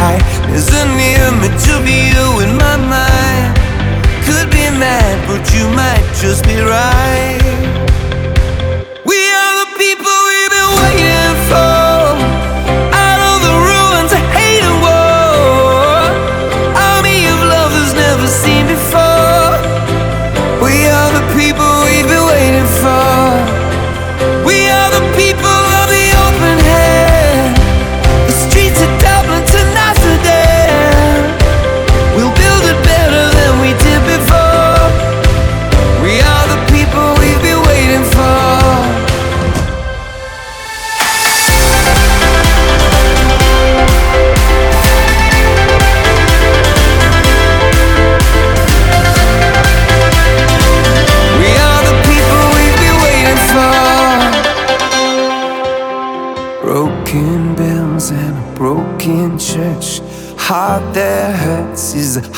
high. There's an image of you in my mind. Could be mad, but you might just be right.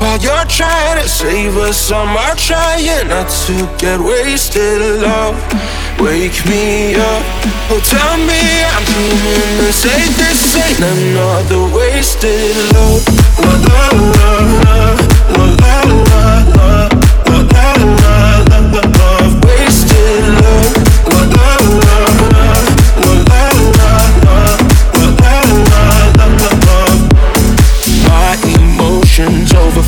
While you're trying to save us, I'm trying not to get wasted. Love, wake me up. Oh, tell me I'm dreaming and say this ain't another wasted love. La la la la la la la la la la la la love, wasted love. La la la love. My emotions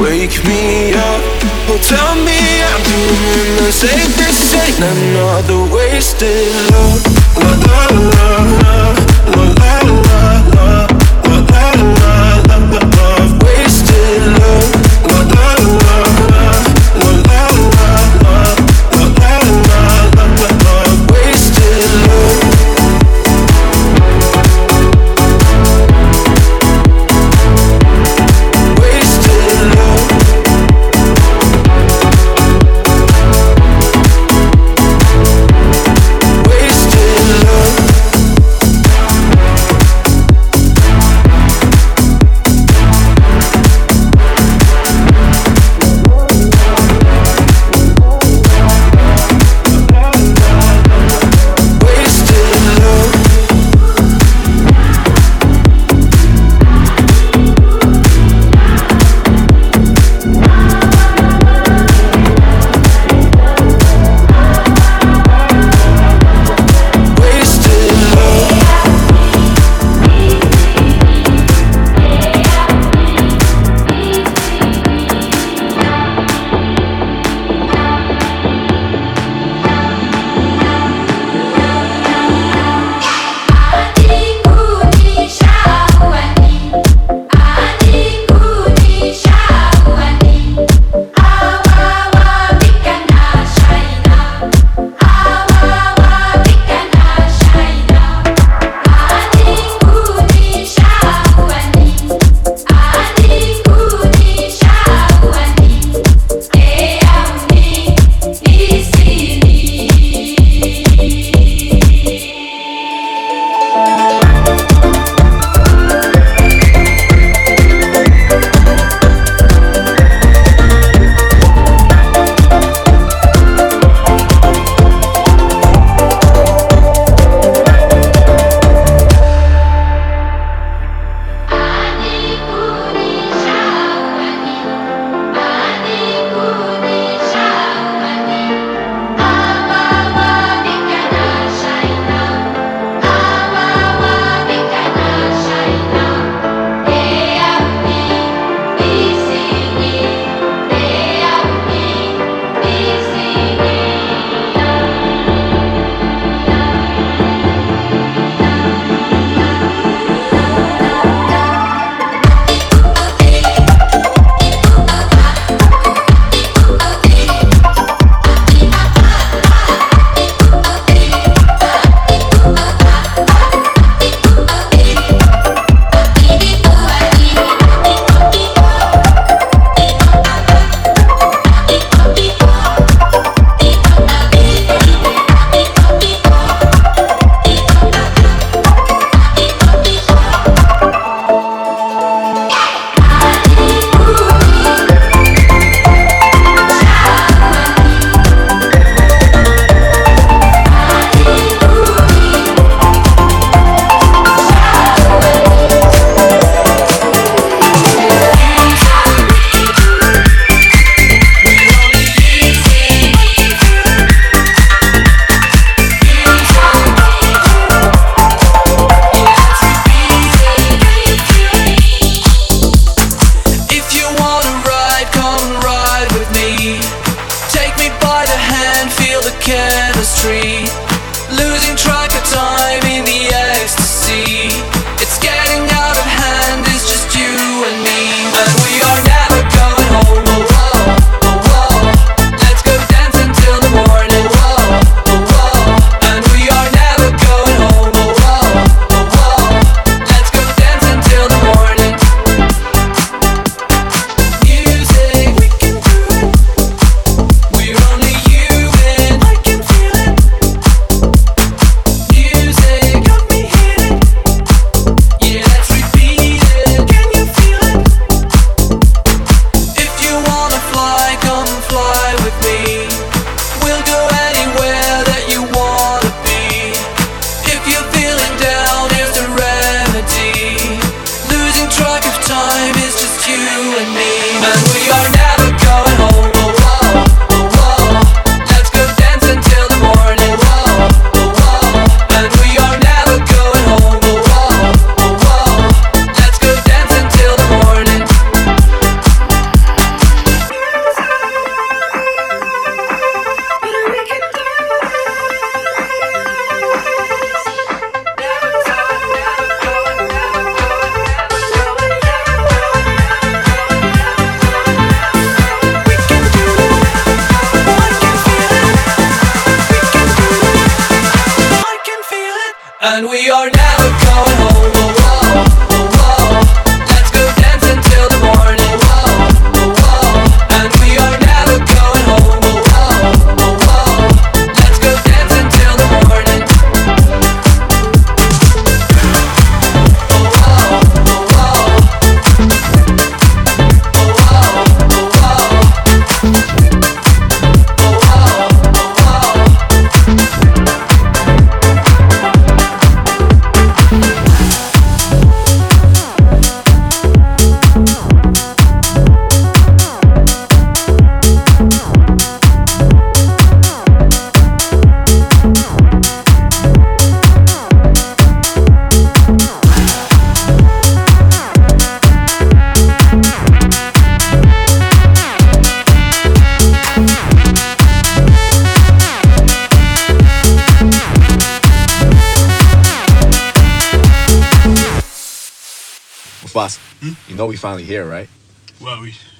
wake me up. Oh, tell me I'm doing the. This ain't another wasted love. La la la la la la la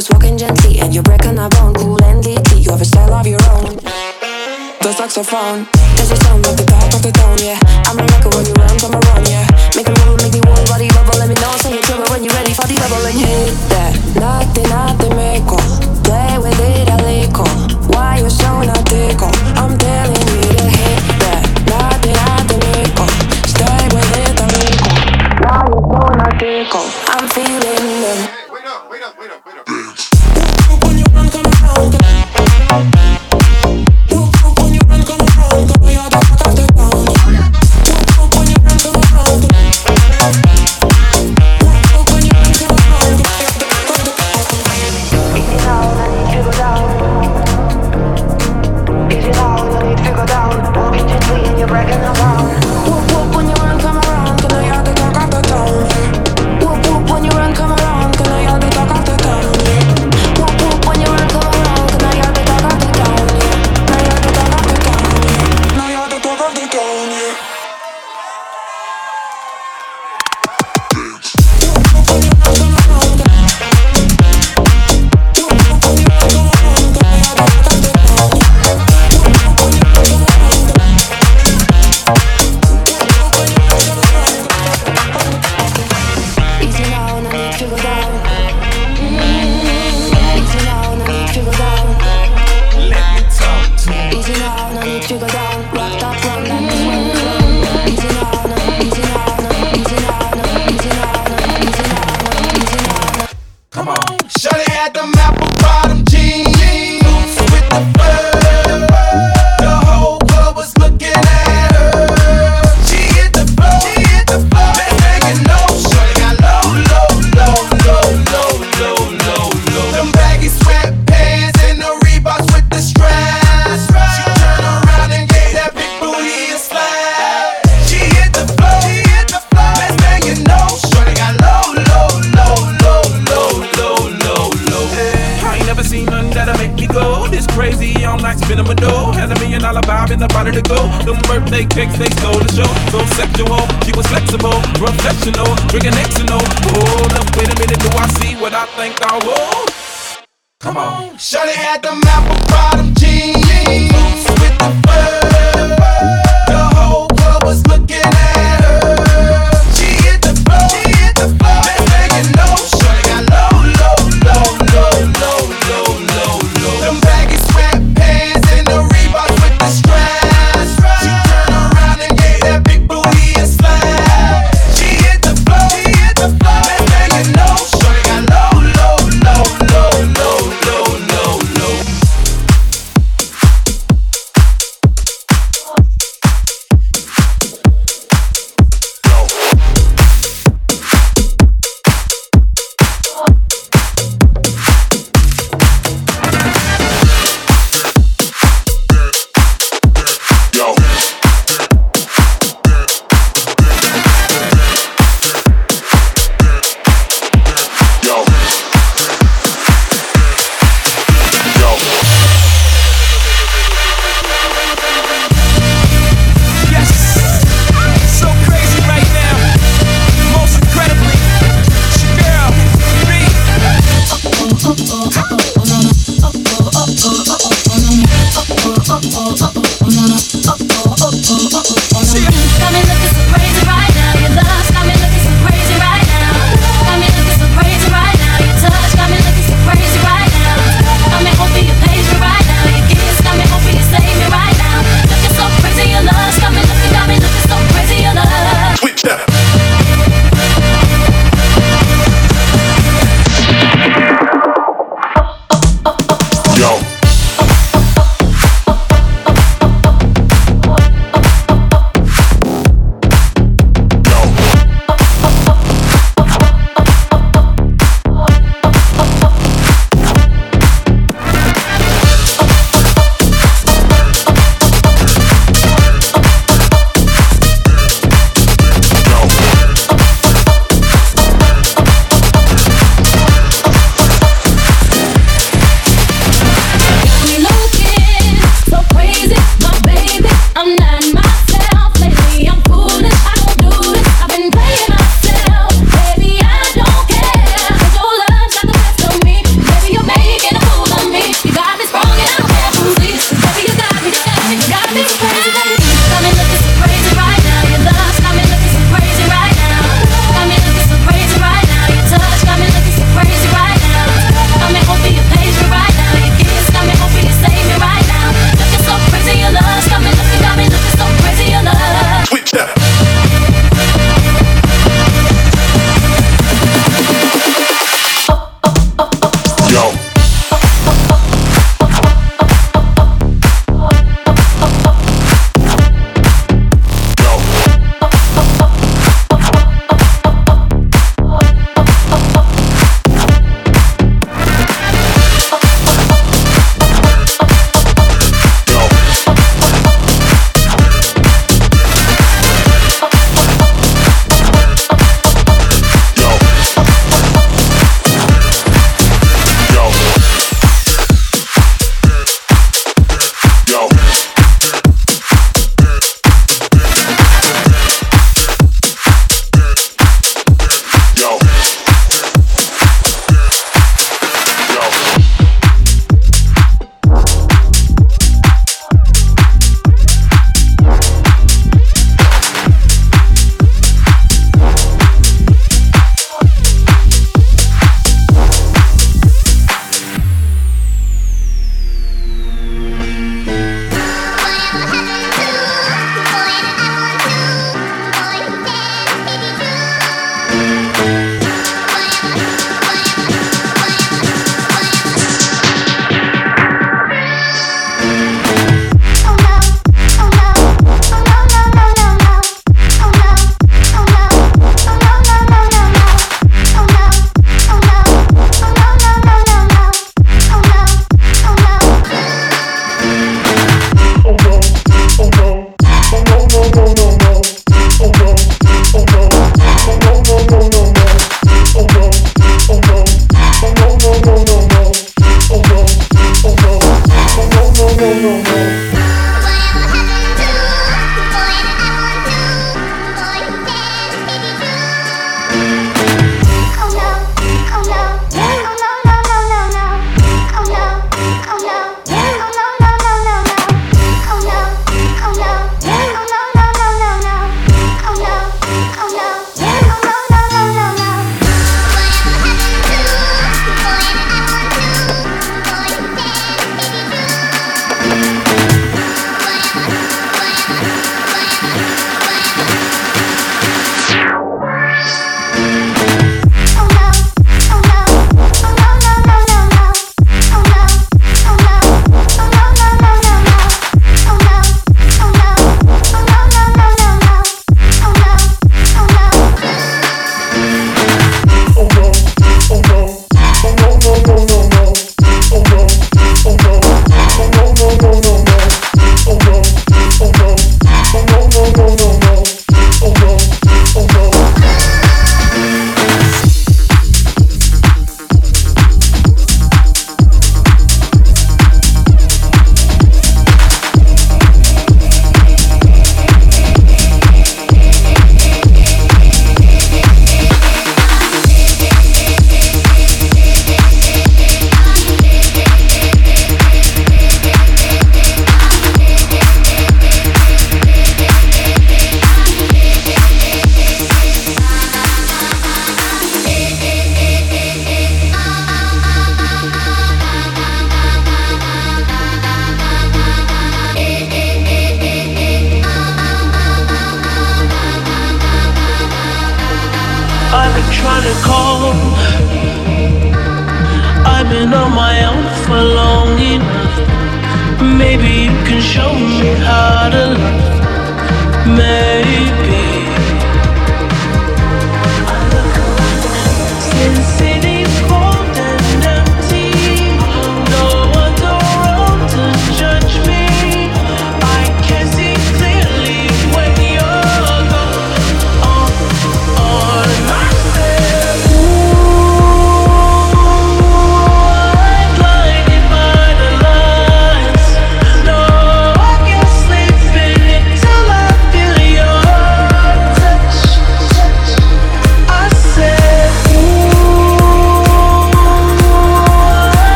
just walking gently and you're breaking a bone. Cool and leaky, you have a style of your own. The saxophone is the sound of the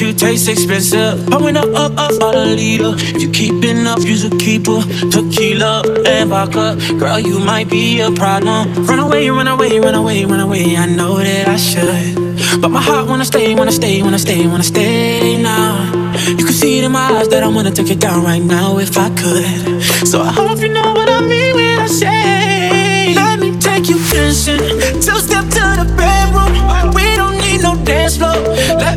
you taste expensive. Pouring up, up, up, all the leader. If you keeping up, use a keeper. Tequila and vodka, girl, you might be a problem. Run away, run away, run away, run away. I know that I should, but my heart wanna stay, wanna stay, wanna stay, wanna stay now. You can see it in my eyes that I wanna take it down right now if I could. So I hope you know what I mean when I say, Let me take you dancing, two step to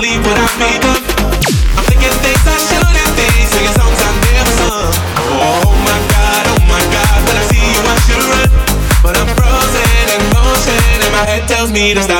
Believe what I've become. I'm thinking things I shouldn't be, singing songs I never sung. Oh my god, oh my god, when I see you I should run, but I'm frozen in motion and my head tells me to stop.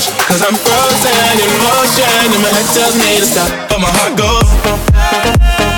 A crush. Cause I'm frozen in motion, and my head tells me to stop, but my heart goes.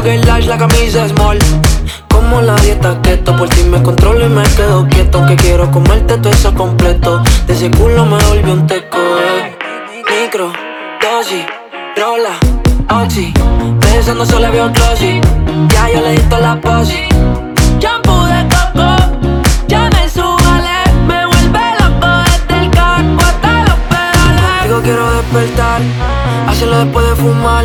Fall. El large, la camisa small. Como la dieta keto, por ti me controlo y me quedo quieto. Que quiero comerte todo eso completo. De ese culo me volvió un teco. eh. Micro, dosis, rola, oxi. Pensando solo veo glossy. Ya yo le di toda la posi. Shampoo de coco, ya me subale. Me vuelve loco desde el casco hasta los pedales. Digo quiero despertar, hacerlo después de fumar.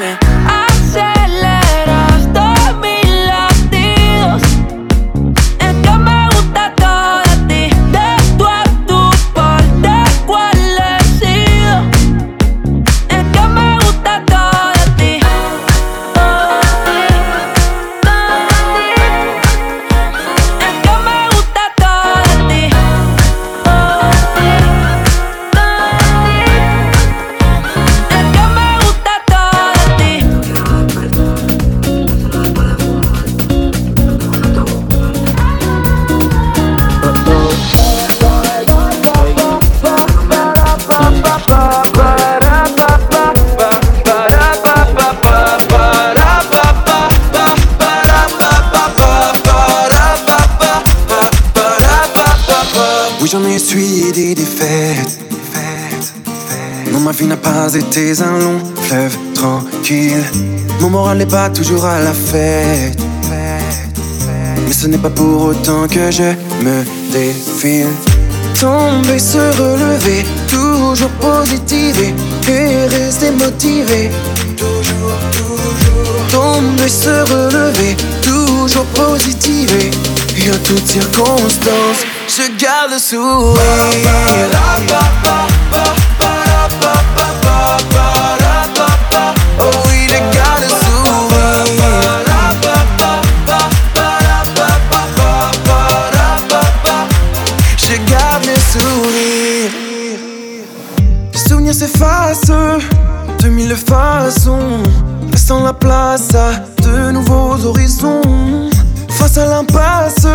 Pas été un long fleuve tranquille. Mon moral n'est pas toujours à la fête. Mais ce n'est pas pour autant que je me défile. Tomber, se relever, toujours positiver et rester motivé. Toujours, toujours. Tomber, se relever, toujours positiver. Et en toutes circonstances, je garde le sourire. Place à de nouveaux horizons. Face à l'impasse,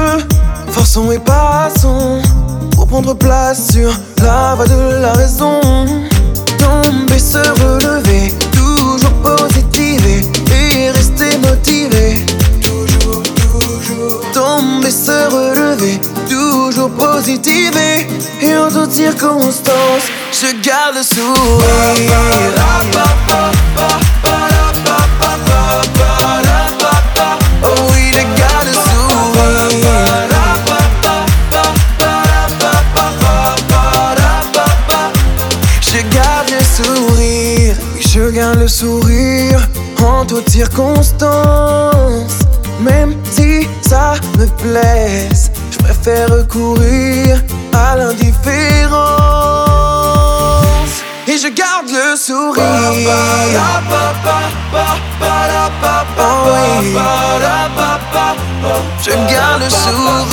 forçons et passons pour prendre place sur la voie de la raison. Tomber, se relever, toujours positiver et rester motivé. Toujours, toujours. Tomber, se relever, toujours positiver et en toutes circonstances, je garde le sourire. Le sourire en toutes circonstances. Même si ça me blesse, je préfère recourir à l'indifférence. Et je garde le sourire. Oh oui. Je garde le sourire.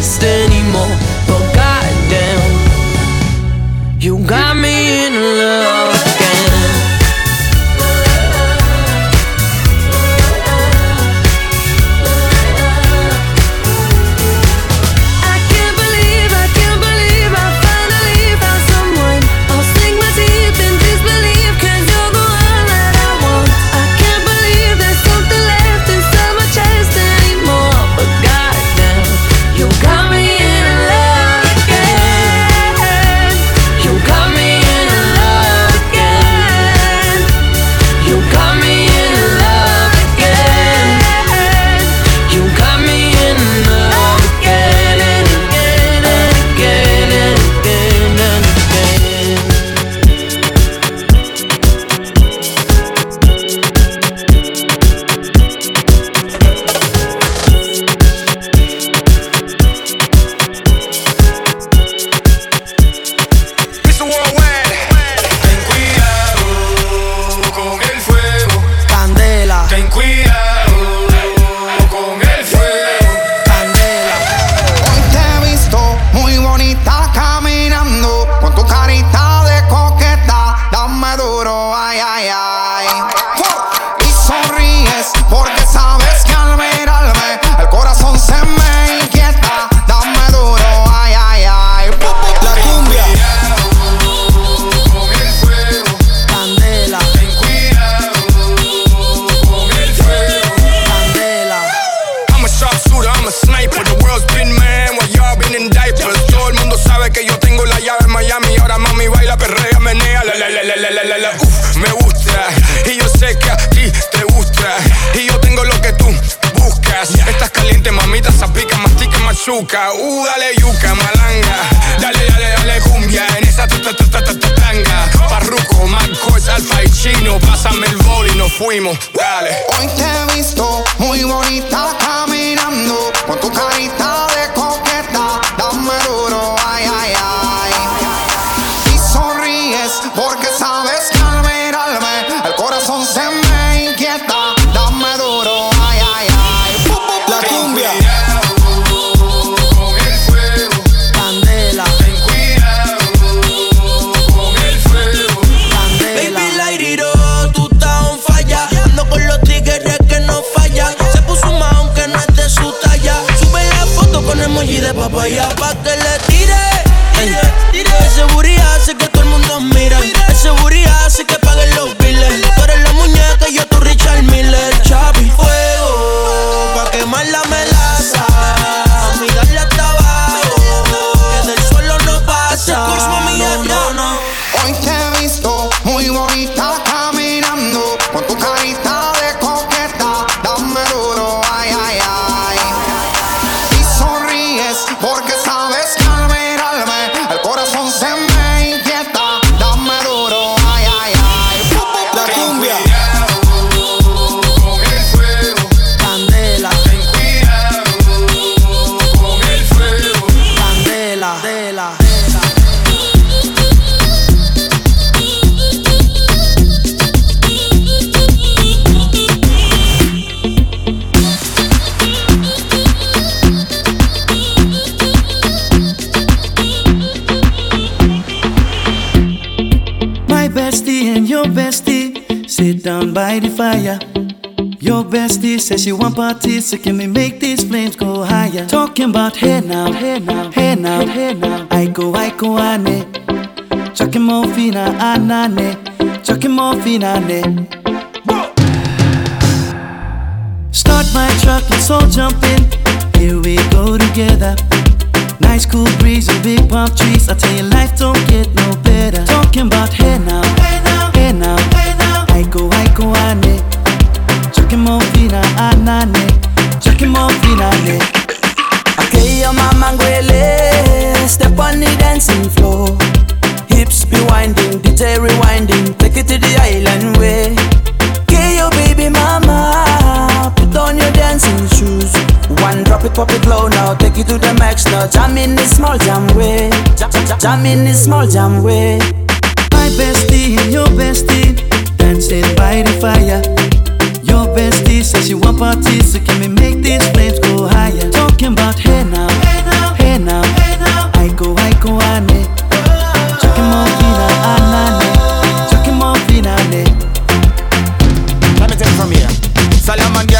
My says she want parties, so can we make these flames go higher? Talking about hey now, hey now, hey now, hey now. I go, I go, ane. Chucking more fina, anane. Chucking more fina, ne. Start my truck, let's all jump in. Here we go together. Nice cool breeze and big palm trees. I tell you, life don't get no better. Talking about hey now, hey now, hey now, hey now. I go, I go, ane. Chucking more fina, anane. Ah, Chucking more fina, ne. Okay, your mama ngwele Step on the dancing floor Hips be winding, DJ rewinding Take it to the island way Okay, your baby mama Put on your dancing shoes One drop it, pop it low now Take it to the max now Jam in the small jam way Jam, jam, jam in the small jam way My bestie your bestie dancing by the fire. Your bestie says she want parties, so can we make these flames go higher? Talking about hey now, hey now, hey now, hey now. I go, I go, ane. Chucking more fina, anane. Chucking more fina. Let me take it from here. Girl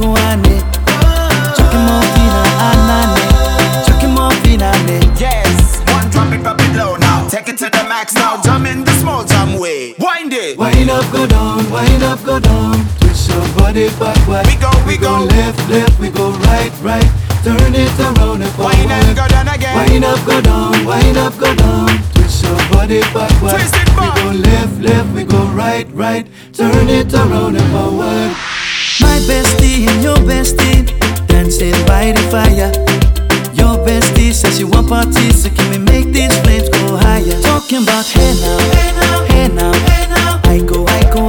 go, I go, ane. Chucking more fina, anane. Chucking more fina, ne. Yes, one drop it, drop it low now Take it to the max now, jump in the small jam way Wind it Wind up, go down, wind up, go down. Twist your body backward. We go, we go. left, left, we go right, right. Turn it around and forward. Wind up, go down again Wind up, go down, wind up, go down. Twist your body backward. Twist it we go left, left, we go right, right. Turn it around and forward. My bestie and your bestie dancing by the fire. Your bestie says she want parties, so can we make these flames go higher? Talking about hey now, hey now, hey now. I go, I go,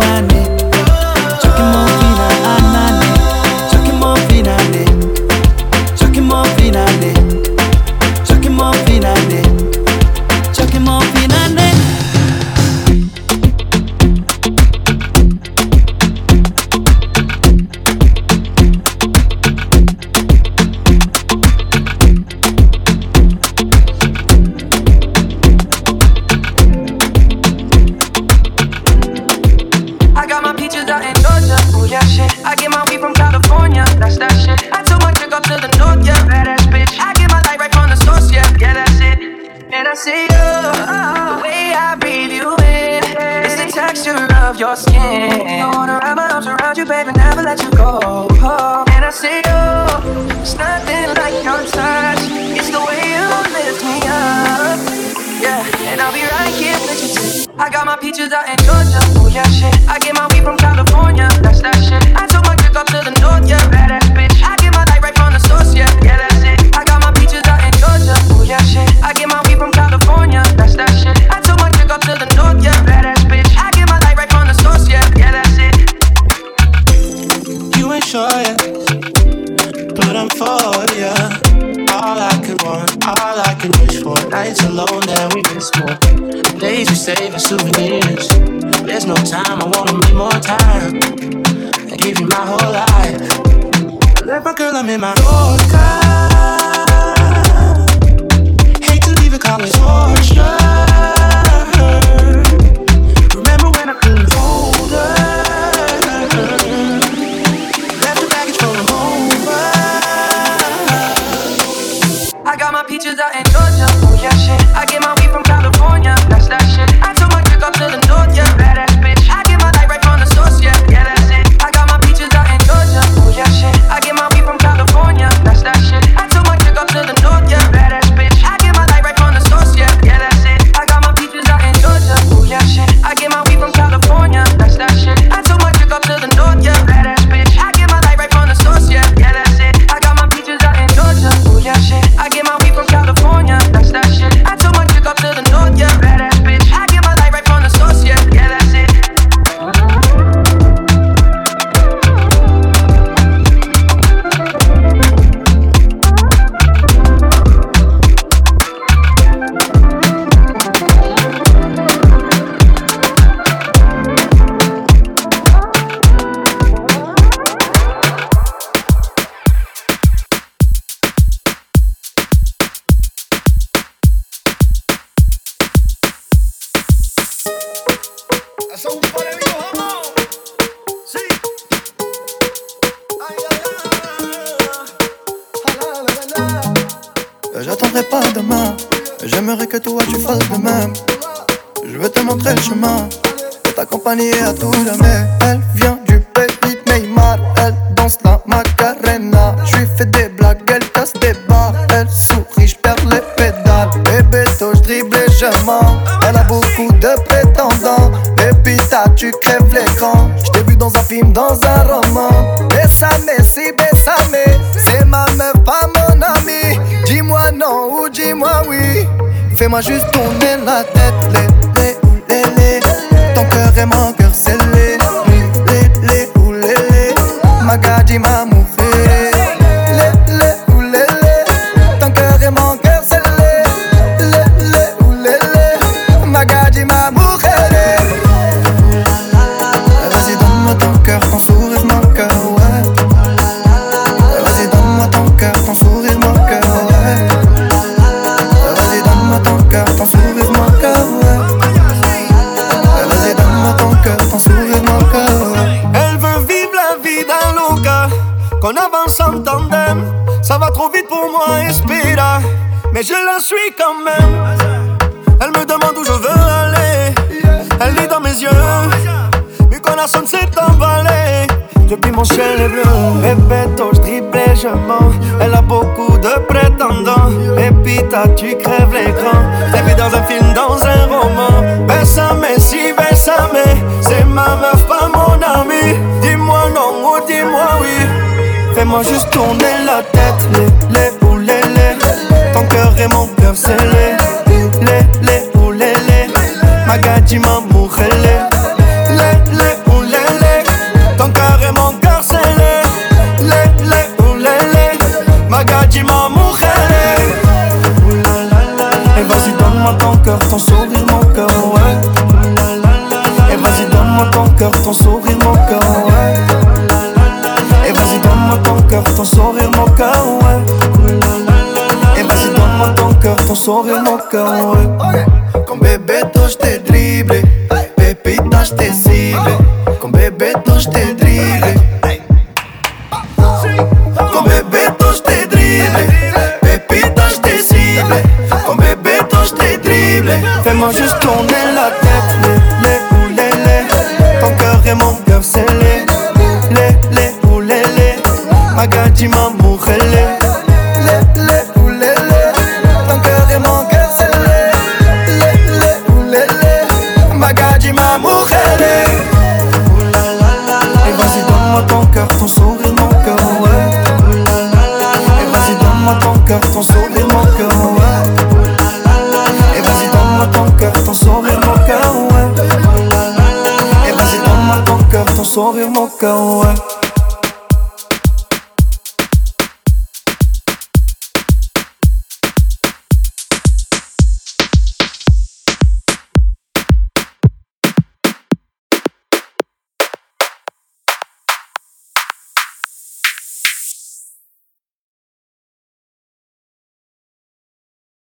nana. J'lui fais des blagues, elle casse des barres. Elle sourit, j'perds les pédales. Bébé, tôt, j'dribble et je mens. Elle a beaucoup de prétendants. Baby, t'as, tu crèves les l'écran. J't'ai vu dans un film, dans un roman. Bessame, si bessame. C'est ma meuf, pas mon ami. Dis-moi non ou dis-moi oui. Fais-moi juste ton. laisse-moi juste tourner la tête.